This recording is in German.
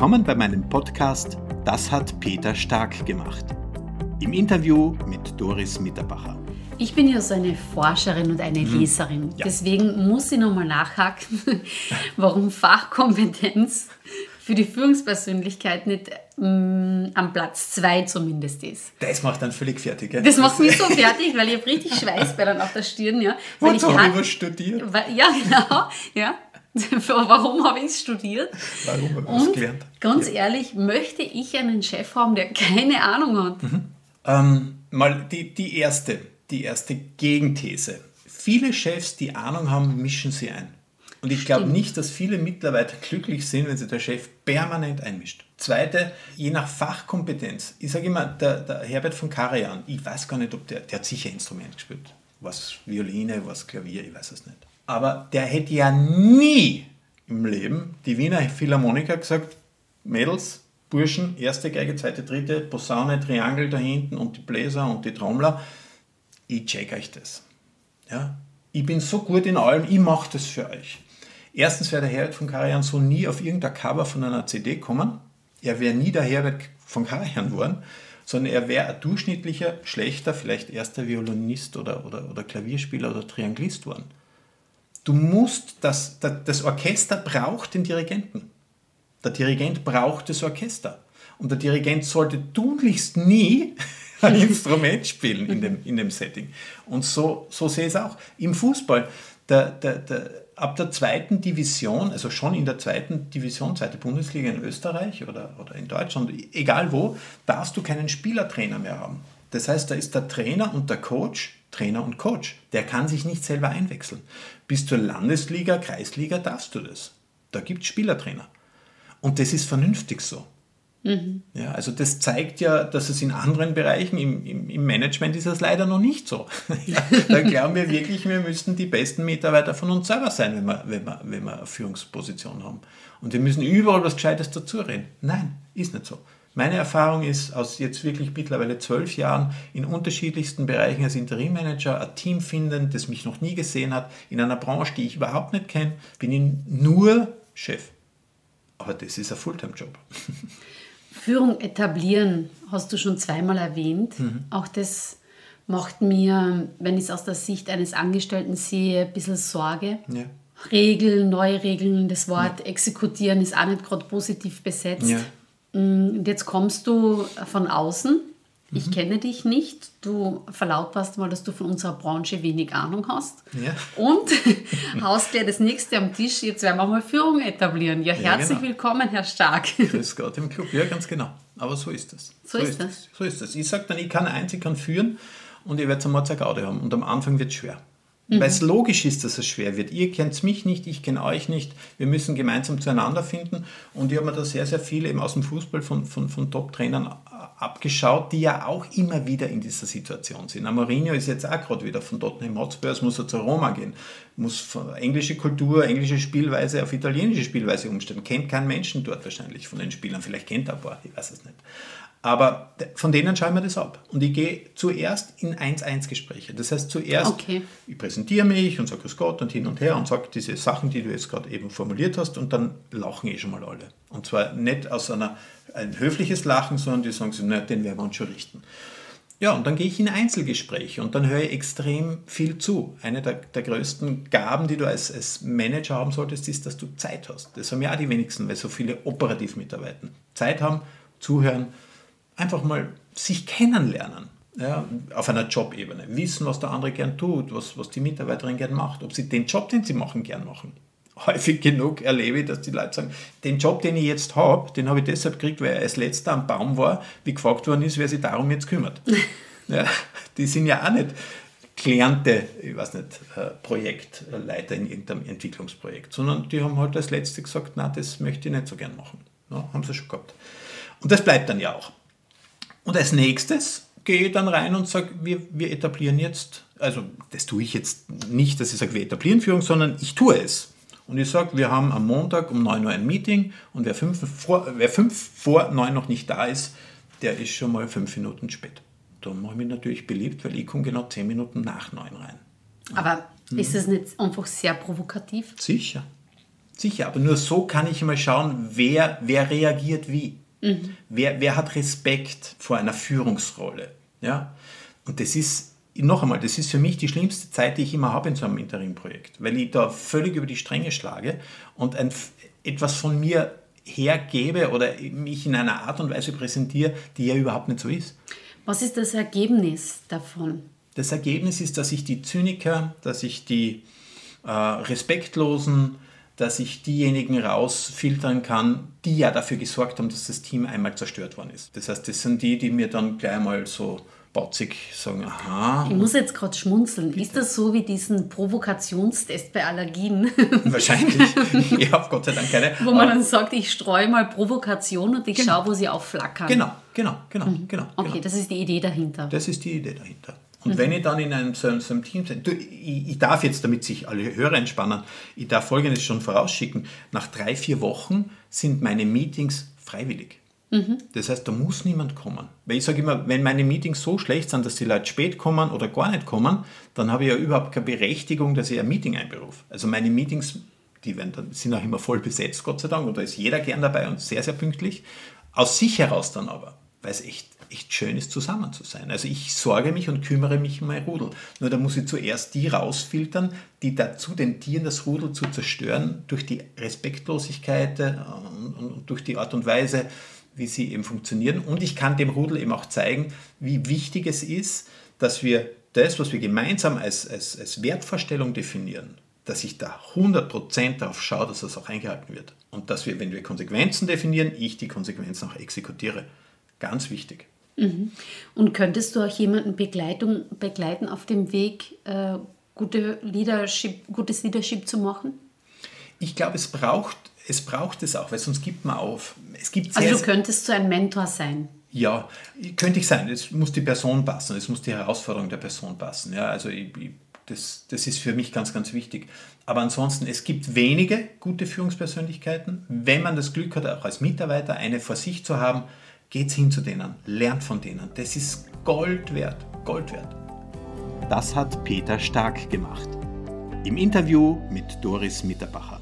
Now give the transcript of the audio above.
Willkommen bei meinem Podcast Das hat Peter Stark gemacht. Im Interview mit Doris Mitterbacher. Ich bin ja so eine Forscherin und eine mhm. Leserin. Ja. Deswegen muss ich nochmal nachhaken, warum Fachkompetenz für die Führungspersönlichkeit nicht ähm, am Platz 2 zumindest ist. Das macht dann völlig fertig. Gell? Das macht mich so fertig, weil ich habe richtig Schweißbällern auf der Stirn. Ja, weil ich habe studiert. Weil, ja, genau. Ja. Warum habe ich es studiert? Warum habe ich es gelernt? Ganz ja. ehrlich, möchte ich einen Chef haben, der keine Ahnung hat? Mhm. Ähm, mal die, die, erste, die erste Gegenthese. Viele Chefs, die Ahnung haben, mischen sie ein. Und ich glaube nicht, dass viele Mitarbeiter glücklich sind, wenn sich der Chef permanent einmischt. Zweite, je nach Fachkompetenz. Ich sage immer, der, der, Herbert von Karajan, ich weiß gar nicht, ob der, der hat sicher Instrument gespielt. Was Violine, was Klavier, ich weiß es nicht. Aber der hätte ja nie im Leben die Wiener Philharmoniker gesagt, Mädels, Burschen, erste Geige, zweite, dritte, Posaune, Triangel da hinten und die Bläser und die Trommler. Ich check euch das. Ja? Ich bin so gut in allem, ich mache das für euch. Erstens wäre der Herbert von Karajan so nie auf irgendein Cover von einer CD kommen. Er wäre nie der Herbert von Karajan geworden, sondern er wäre ein durchschnittlicher, schlechter, vielleicht erster Violinist oder, oder, oder Klavierspieler oder Trianglist geworden. Du musst, das, das Orchester braucht den Dirigenten. Der Dirigent braucht das Orchester. Und der Dirigent sollte tunlichst nie ein Instrument spielen in dem, in dem Setting. Und so, so sehe ich es auch. Im Fußball, der, der, der, ab der zweiten Division, also schon in der zweiten Division, zweite Bundesliga in Österreich oder, oder in Deutschland, egal wo, darfst du keinen Spielertrainer mehr haben. Das heißt, da ist der Trainer und der Coach, Trainer und Coach. Der kann sich nicht selber einwechseln. Bis zur Landesliga, Kreisliga darfst du das. Da gibt es Spielertrainer. Und das ist vernünftig so. Mhm. Ja, also das zeigt ja, dass es in anderen Bereichen, im, im, im Management ist es leider noch nicht so. ja, da glauben wir wirklich, wir müssten die besten Mitarbeiter von uns selber sein, wenn wir, wenn wir, wenn wir eine Führungsposition haben. Und wir müssen überall was Gescheites dazu reden. Nein, ist nicht so. Meine Erfahrung ist aus jetzt wirklich mittlerweile zwölf Jahren in unterschiedlichsten Bereichen als Interimmanager ein Team finden, das mich noch nie gesehen hat, in einer Branche, die ich überhaupt nicht kenne, bin ich nur Chef. Aber das ist ein Fulltime-Job. Führung etablieren hast du schon zweimal erwähnt. Mhm. Auch das macht mir, wenn ich es aus der Sicht eines Angestellten sehe, ein bisschen Sorge. Ja. Regeln, neue Regeln, das Wort ja. exekutieren ist auch nicht gerade positiv besetzt. Ja. Mm, und jetzt kommst du von außen ich mhm. kenne dich nicht. Du verlautbarst mal, dass du von unserer Branche wenig Ahnung hast. Ja. Und haust gleich das nächste am Tisch. Jetzt werden wir mal Führung etablieren. Ja, herzlich ja, genau. willkommen, Herr Stark. Grüß Gott im Club. Ja, ganz genau. Aber so ist es. So, so, ist das. So ist es. Ich sage dann, ich kann eins, ich kann führen und ihr werdet einmal Gaude haben. Und am Anfang wird es schwer. Mhm. Weil es logisch ist, dass es schwer wird. Ihr kennt mich nicht, ich kenne euch nicht. Wir müssen gemeinsam zueinander finden. Und ich habe mir da sehr, sehr viele eben aus dem Fußball von, von, von Top-Trainern abgeschaut, die ja auch immer wieder in dieser Situation sind. Mourinho ist jetzt auch gerade wieder von Tottenham Hotspurs, muss er zu Roma gehen, muss englische Kultur, englische Spielweise auf italienische Spielweise umstellen. Kennt keinen Menschen dort wahrscheinlich von den Spielern, vielleicht kennt er ein paar, ich weiß es nicht. Aber von denen schauen wir das ab. Und ich gehe zuerst in 1-1-Gespräche. Das heißt, zuerst, okay. ich präsentiere mich und sage Grüß Gott und hin und her und sage diese Sachen, die du jetzt gerade eben formuliert hast, und dann lachen eh schon mal alle. Und zwar nicht aus einer, ein höfliches Lachen, sondern die sagen so, na, den werden wir uns schon richten. Ja, und dann gehe ich in Einzelgespräche und dann höre ich extrem viel zu. Eine der, der größten Gaben, die du als, als Manager haben solltest, ist, dass du Zeit hast. Das haben ja auch die wenigsten, weil so viele operativ mitarbeiten. Zeit haben, zuhören, einfach mal sich kennenlernen. Ja, auf einer Jobebene. Wissen, was der andere gern tut, was, was die Mitarbeiterin gern macht, ob sie den Job, den sie machen, gern machen. Häufig genug erlebe ich, dass die Leute sagen, den Job, den ich jetzt habe, den habe ich deshalb gekriegt, weil er als letzter am Baum war, wie gefragt worden ist, wer sich darum jetzt kümmert. ja, die sind ja auch nicht gelernte, ich weiß nicht, äh, Projektleiter in irgendeinem Entwicklungsprojekt, sondern die haben halt als Letzte gesagt, na, das möchte ich nicht so gern machen. Ja, haben sie schon gehabt. Und das bleibt dann ja auch. Und als nächstes gehe ich dann rein und sage, wir, wir etablieren jetzt, also das tue ich jetzt nicht, dass ich sage, wir etablieren Führung, sondern ich tue es. Und ich sage, wir haben am Montag um 9 Uhr ein Meeting und wer fünf vor, wer fünf vor 9 noch nicht da ist, der ist schon mal fünf Minuten spät. Da mache ich mich natürlich beliebt, weil ich komme genau 10 Minuten nach 9 rein. Aber mhm. ist das nicht einfach sehr provokativ? Sicher. Sicher, aber nur so kann ich mal schauen, wer, wer reagiert wie. Mhm. Wer, wer hat Respekt vor einer Führungsrolle. Ja? Und das ist, noch einmal, das ist für mich die schlimmste Zeit, die ich immer habe in so einem Interim-Projekt, weil ich da völlig über die Stränge schlage und ein, etwas von mir hergebe oder mich in einer Art und Weise präsentiere, die ja überhaupt nicht so ist. Was ist das Ergebnis davon? Das Ergebnis ist, dass ich die Zyniker, dass ich die äh, Respektlosen, dass ich diejenigen rausfiltern kann, die ja dafür gesorgt haben, dass das Team einmal zerstört worden ist. Das heißt, das sind die, die mir dann gleich mal so batzig sagen, aha. Ich muss jetzt gerade schmunzeln. Bitte. Ist das so wie diesen Provokationstest bei Allergien? Wahrscheinlich. Ich habe Gott sei Dank keine. Wo man dann sagt, ich streue mal Provokation und ich genau. schaue, wo sie aufflackern. Genau, genau, genau, mhm. genau. Okay, genau. das ist die Idee dahinter. Das ist die Idee dahinter. Und mhm. wenn ich dann in einem, so, so einem Team bin, ich, ich, darf jetzt, damit sich alle Hörer entspannen, ich darf Folgendes schon vorausschicken. Nach drei, vier Wochen sind meine Meetings freiwillig. Mhm. Das heißt, da muss niemand kommen. Weil ich sage immer, wenn meine Meetings so schlecht sind, dass die Leute spät kommen oder gar nicht kommen, dann habe ich ja überhaupt keine Berechtigung, dass ich ein Meeting einberufe. Also meine Meetings, die werden dann, sind auch immer voll besetzt, Gott sei Dank, und da ist jeder gern dabei und sehr, sehr pünktlich. Aus sich heraus dann aber, weil es echt, echt schön ist, zusammen zu sein. Also ich sorge mich und kümmere mich um mein Rudel. Nur da muss ich zuerst die rausfiltern, die dazu tendieren, das Rudel zu zerstören, durch die Respektlosigkeit äh, und, und durch die Art und Weise, wie sie eben funktionieren. Und ich kann dem Rudel eben auch zeigen, wie wichtig es ist, dass wir das, was wir gemeinsam als, als, als Wertvorstellung definieren, dass ich da 100% darauf schaue, dass das auch eingehalten wird. Und dass wir, wenn wir Konsequenzen definieren, ich die Konsequenzen auch exekutiere. Ganz wichtig. Mhm. Und könntest du auch jemanden Begleitung, begleiten auf dem Weg, äh, gute Leadership, gutes Leadership zu machen? Ich glaube, es braucht es braucht es auch, weil sonst gibt man auf. Es gibt also du könntest so ein Mentor sein. Ja, könnte ich sein. Es muss die Person passen, es muss die Herausforderung der Person passen. Ja, also ich, ich, das, das ist für mich ganz, ganz wichtig. Aber ansonsten, es gibt wenige gute Führungspersönlichkeiten. Wenn man das Glück hat, auch als Mitarbeiter eine vor sich zu haben, geht hin zu denen, lernt von denen. Das ist Gold wert, Gold wert. Das hat Peter Stark gemacht. Im Interview mit Doris Mitterbacher.